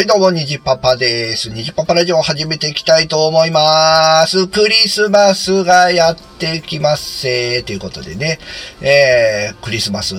はい、どうも、にじパパです。にじパパラジオを始めていきたいと思います。クリスマスがやってきますせーということでね、えー、クリスマス、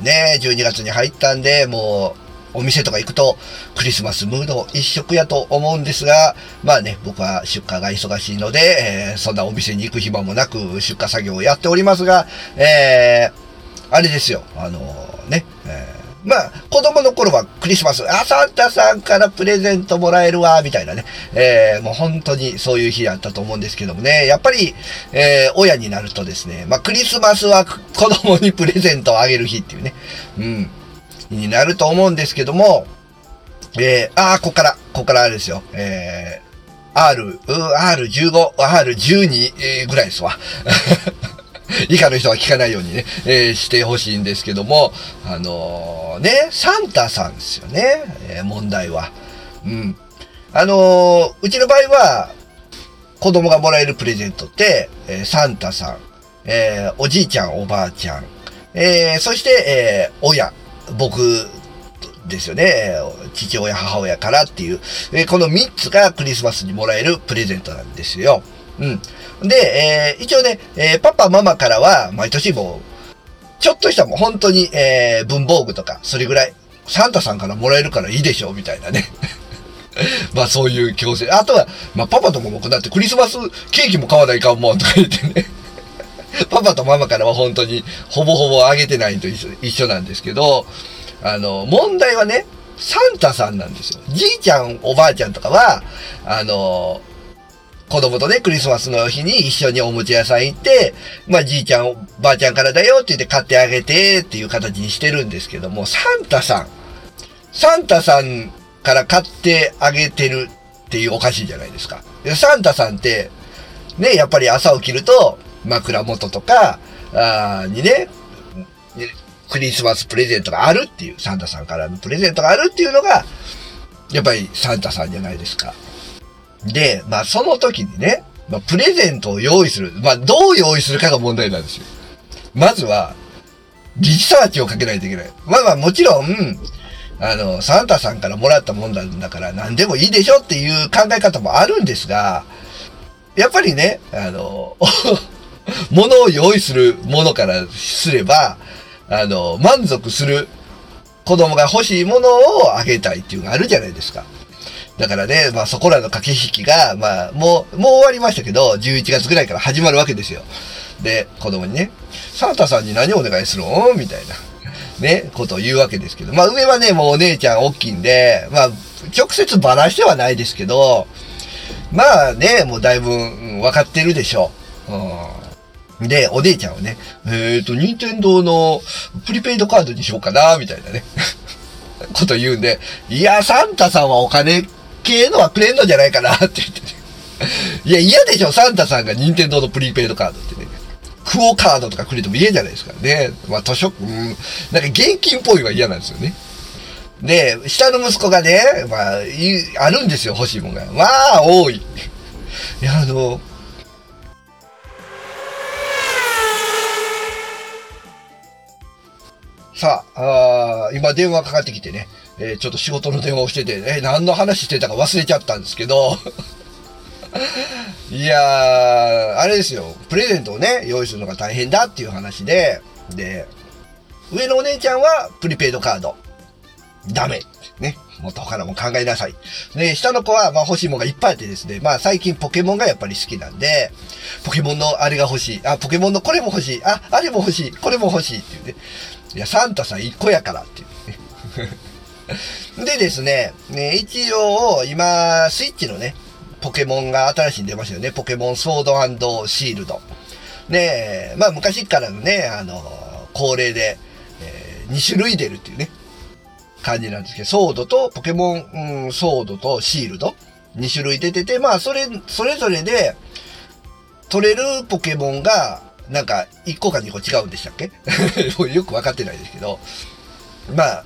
ね、12月に入ったんで、もう、お店とか行くと、クリスマスムード一色やと思うんですが、まあね、僕は出荷が忙しいので、えー、そんなお店に行く暇もなく出荷作業をやっておりますが、えー、あれですよ、あのーね、えーまあ、子供の頃はクリスマス、あ、サンタさんからプレゼントもらえるわ、みたいなね。えー、もう本当にそういう日だったと思うんですけどもね。やっぱり、えー、親になるとですね、まあ、クリスマスは子供にプレゼントをあげる日っていうね。うん。になると思うんですけども、えー、あ、ここから、ここからあれですよ。えー、R、R15、R12 ぐらいですわ。以下の人は聞かないようにね、えー、してほしいんですけども、あのー、ね、サンタさんですよね、えー、問題は。うん。あのうちの場合は、子供がもらえるプレゼントって、えサンタさん、えおじいちゃん、おばあちゃん、えそして、え親、僕ですよね。父親、母親からっていう、えこの3つがクリスマスにもらえるプレゼントなんですよ。うん。で、えー、一応ね、えー、パパ、ママからは、毎年もう、ちょっとしたもう本当に、えー、文房具とか、それぐらい、サンタさんからもらえるからいいでしょ、みたいなね。まあそういう強制。あとは、まあパパとも僕だってクリスマスケーキも買わないかもとか言ってね。パパとママからは本当にほぼほぼあげてないと一緒なんですけど、あの、問題はね、サンタさんなんですよ。じいちゃん、おばあちゃんとかは、あの、子供とね、クリスマスの日に一緒におもちゃ屋さん行って、まあ、じいちゃん、ばあちゃんからだよって言って買ってあげてっていう形にしてるんですけども、サンタさん、サンタさんから買ってあげてるっていうおかしいじゃないですか。サンタさんって、ね、やっぱり朝起きると、枕元とか、あにね、クリスマスプレゼントがあるっていう、サンタさんからのプレゼントがあるっていうのが、やっぱりサンタさんじゃないですか。で、まあその時にね、まあプレゼントを用意する。まあどう用意するかが問題なんですよ。まずは、リサーチをかけないといけない。まあまあもちろん、あの、サンタさんからもらったもんなんだから何でもいいでしょっていう考え方もあるんですが、やっぱりね、あの、物を用意するものからすれば、あの、満足する子供が欲しいものをあげたいっていうのがあるじゃないですか。だからね、まあそこらの駆け引きが、まあもう、もう終わりましたけど、11月ぐらいから始まるわけですよ。で、子供にね、サンタさんに何をお願いするのみたいな、ね、ことを言うわけですけど、まあ上はね、もうお姉ちゃん大きいんで、まあ直接ばらしてはないですけど、まあね、もうだいぶ、分かってるでしょう。うん、で、お姉ちゃんはね、えっ、ー、と、任天堂のプリペイドカードにしようかな、みたいなね、こと言うんで、いや、サンタさんはお金系のはくれんのじゃないかなって言ってね。いや、嫌でしょ、サンタさんが任天堂のプリペイドカードってね。クオカードとかくれても嫌じゃないですかね。まあ、図書、うん、なんか現金っぽいは嫌なんですよね。で、下の息子がね、まあ、あるんですよ、欲しいもんが。まあ、多い。いや、あの、さあ、あ今電話かかってきてね。えー、ちょっと仕事の電話をしてて、えー、何の話してたか忘れちゃったんですけど、いやー、あれですよ、プレゼントをね、用意するのが大変だっていう話で、で、上のお姉ちゃんはプリペイドカード。ダメ。ね。もっと他のも考えなさい。で、下の子は、まあ欲しいものがいっぱいあってですね。まあ最近ポケモンがやっぱり好きなんで、ポケモンのあれが欲しい。あ、ポケモンのこれも欲しい。あ、あれも欲しい。これも欲しいっていうね。いや、サンタさん1個やからっていうね。でですね、ね一応、今、スイッチのね、ポケモンが新しいに出ましたよね。ポケモンソードシールド。ねまあ昔からのね、あの、恒例で、えー、2種類出るっていうね、感じなんですけど、ソードと、ポケモン、うん、ソードとシールド。2種類出てて、まあそれ、それぞれで、取れるポケモンが、なんか、1個か2個違うんでしたっけ？よくわかってないですけど、まあ、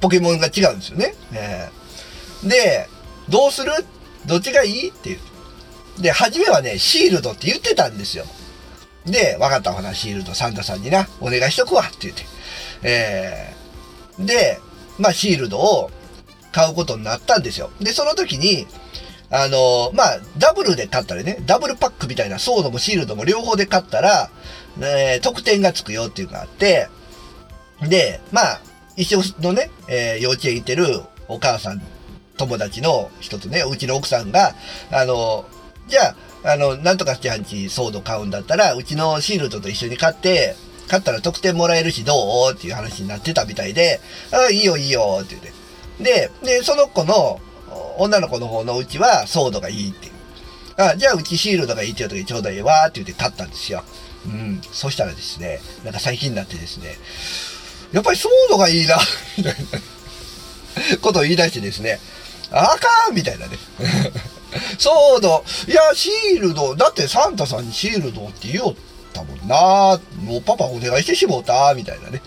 ポケモンが違うんですよね。えー、で、どうする？どっちがいい？っていう。で、初めはね、シールドって言ってたんですよ。で、わかったわな、シールド、サンタさんにな、お願いしとくわって言って。えー、で、まあ、シールドを買うことになったんですよ。で、その時に、あのまあ、ダブルで買ったらね、ダブルパックみたいなソードもシールドも両方で買ったら、えー、得点がつくよっていうのがあって、で、まあ、一緒のね、えー、幼稚園行ってるお母さん、友達の一つね、うちの奥さんが、あの、じゃあ、あの、なんとかちゃんちソード買うんだったら、うちのシールドと一緒に買って、買ったら得点もらえるしどう？っていう話になってたみたいで、ああいいよいいよって言って。で、で、その子の、女の子の方のうちはソードがいいっていう。あ、じゃあうちシールドがいいって言う時ちょうどいいわって言って買ったんですよ。うん。そしたらですね、なんか最近になってですね、やっぱりソードがいいな、みたいなことを言い出してですね、あかんみたいなね。ソード、いや、シールド、だってサンタさんにシールドって言おったもんな。もうパパお願いしてしもうた、みたいなね。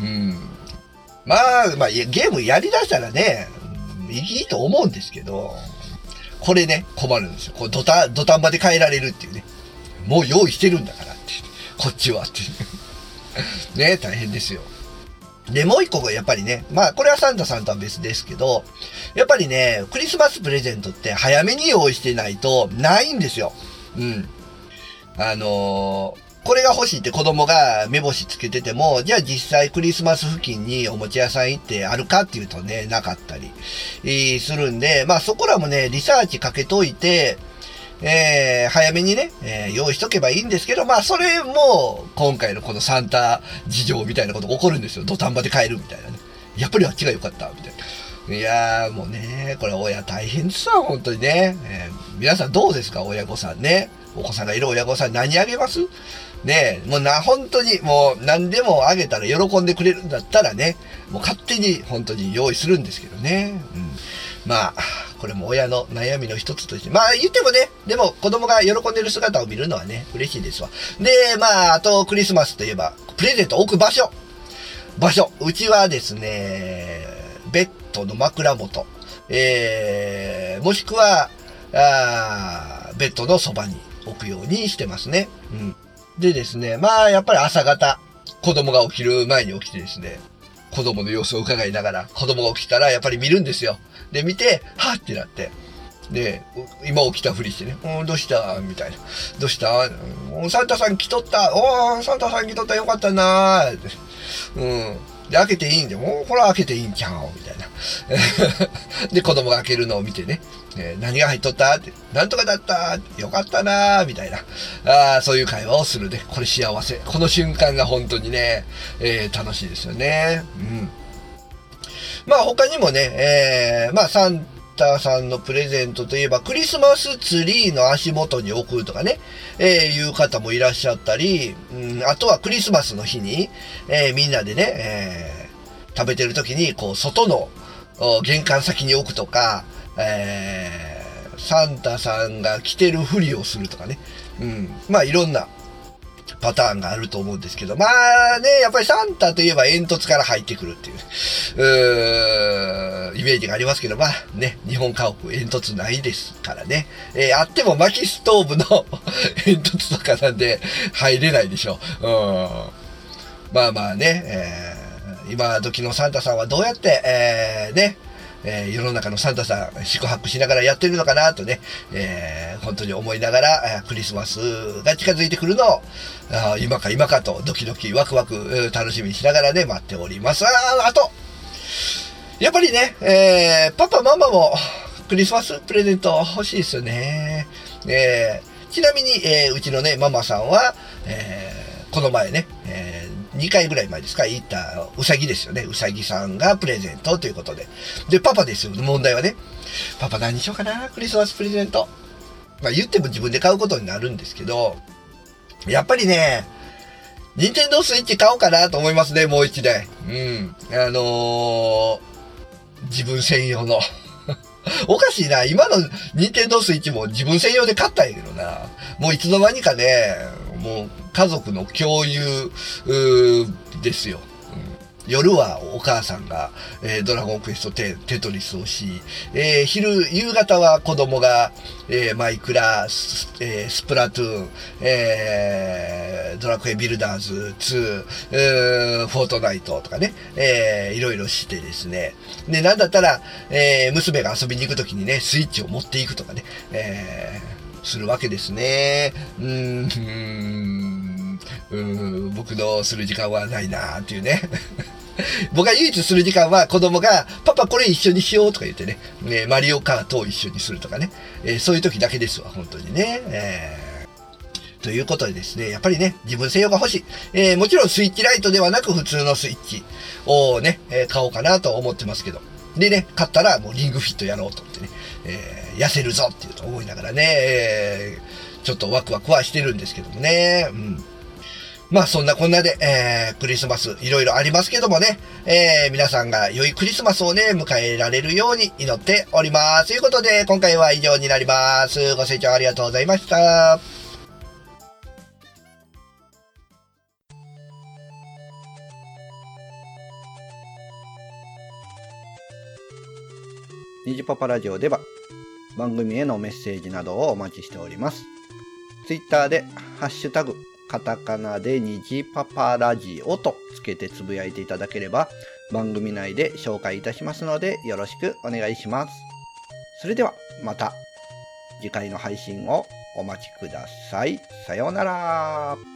うん。まあ、まあ、ゲームやりだしたらね、いいと思うんですけど、これね、困るんですよ。こう土壇、土壇場で変えられるっていうね。もう用意してるんだからって。こっちはって。ね、大変ですよ。で、もう一個がやっぱりね、まあこれはサンタさんとは別ですけど、やっぱりね、クリスマスプレゼントって早めに用意してないとないんですよ。うん。あのーこれが欲しいって子供が目星つけてても、じゃあ実際クリスマス付近におもちゃ屋さん行ってあるかっていうとね、なかったり、するんで、まあそこらもね、リサーチかけといて、えー、早めにね、えー、用意しとけばいいんですけど、まあ、それも、今回のこのサンタ事情みたいなこと起こるんですよ。土壇場で帰るみたいなね。やっぱりあっちが良かった、みたいな。いやー、もうね、これ親大変ですわ、本当にね。えー、皆さんどうですか、親御さんね。お子さんがいる親御さん何あげます？ねもうな、本当にもう何でもあげたら喜んでくれるんだったらね、もう勝手に本当に用意するんですけどね。うん。まあ、これも親の悩みの一つとして。まあ言ってもね、でも子供が喜んでる姿を見るのはね、嬉しいですわ。で、まあ、あとクリスマスといえば、プレゼント置く場所。場所。うちはですね、ベッドの枕元。えー、もしくは、あベッドのそばに置くようにしてますね。うん。でですね、まあ、やっぱり朝方、子供が起きる前に起きてですね、子供の様子を伺いながら、子供が起きたらやっぱり見るんですよ。で、見て、はぁってなって。で、今起きたふりしてね、うん、どうした？みたいな。どうした？サンタさん来とったおー、サンタさん来とったよかったなーって。うん。で、開けていいんで、もうこれ開けていいんちゃうみたいな。で、子供が開けるのを見てね、えー、何が入っとったって、なんとかだったよかったなみたいな。あそういう会話をするね。これ幸せ。この瞬間が本当にね、えー、楽しいですよね。うん。まあ他にもね、えー、まあ3ターさんのプレゼントといえば、クリスマスツリーの足元に置くとかね、えー、いう方もいらっしゃったり、うん、あとはクリスマスの日に、えー、みんなでね、えー、食べてる時に、こう、外の玄関先に置くとか、えー、サンタさんが着てるふりをするとかね、うん、まあいろんなパターンがあると思うんですけど、まあね、やっぱりサンタといえば煙突から入ってくるっていう、うーイメージがありますけど、まあね、日本家屋煙突ないですからね。えー、あっても薪ストーブの 煙突とかなんで入れないでしょう。うん。まあまあね、えー、今時のサンタさんはどうやって、えー、ね、えー、世の中のサンタさん、宿泊しながらやってるのかなとね、えー、本当に思いながら、クリスマスが近づいてくるのを、あ今か今かとドキドキワクワク楽しみにしながらね、待っております。ああと、やっぱりね、えー、パパママもクリスマスプレゼント欲しいですよね。えー、ちなみに、えー、うちのね、ママさんは、えー、この前ね、2回ぐらい前ですか、言ったうさぎですよね。うさぎさんがプレゼントということで。で、パパですよ、問題はね。パパ何しようかな、クリスマスプレゼント。まあ言っても自分で買うことになるんですけど、やっぱりね、ニンテンドースイッチ買おうかなと思いますね、もう一台。うん。あのー、自分専用の。おかしいな。今のニンテンドースイッチも自分専用で買ったんやけどな。もういつの間にかね、もう家族の共有ですよ。夜はお母さんが、えー、ドラゴンクエスト10、テトリスをし、えー、昼、夕方は子供が、えー、マイクラス、え、スプラトゥーン、え、ドラクエビルダーズ2、えー、フォートナイトとかね、えー、いろいろしてですね。で、なんだったら、え、娘が遊びに行くときにね、スイッチを持っていくとかね、え、するわけですね。うーん、うん僕のする時間はないなっていうね。僕が唯一する時間は子供が、パパこれ一緒にしようとか言ってね、ねマリオカートを一緒にするとかね、えー、そういう時だけですわ、本当にね。えーということでですね、やっぱりね、自分専用が欲しい。えー、もちろんスイッチライトではなく普通のスイッチをね、え、買おうかなと思ってますけど。でね、買ったらもうリングフィットやろうと思ってね、えー、痩せるぞっていうと思いながらね、え、ちょっとワクワクはしてるんですけどもね、うん。まあそんなこんなで、えー、クリスマスいろいろありますけどもね、えー、皆さんが良いクリスマスをね、迎えられるように祈っております。ということで、今回は以上になります。ご清聴ありがとうございました。ニジパパラジオでは番組へのメッセージなどをお待ちしております。ツイッターでハッシュタグカタカナで虹パパラジオとつけてつぶやいていただければ番組内で紹介いたしますのでよろしくお願いします。それではまた次回の配信をお待ちください。さようなら。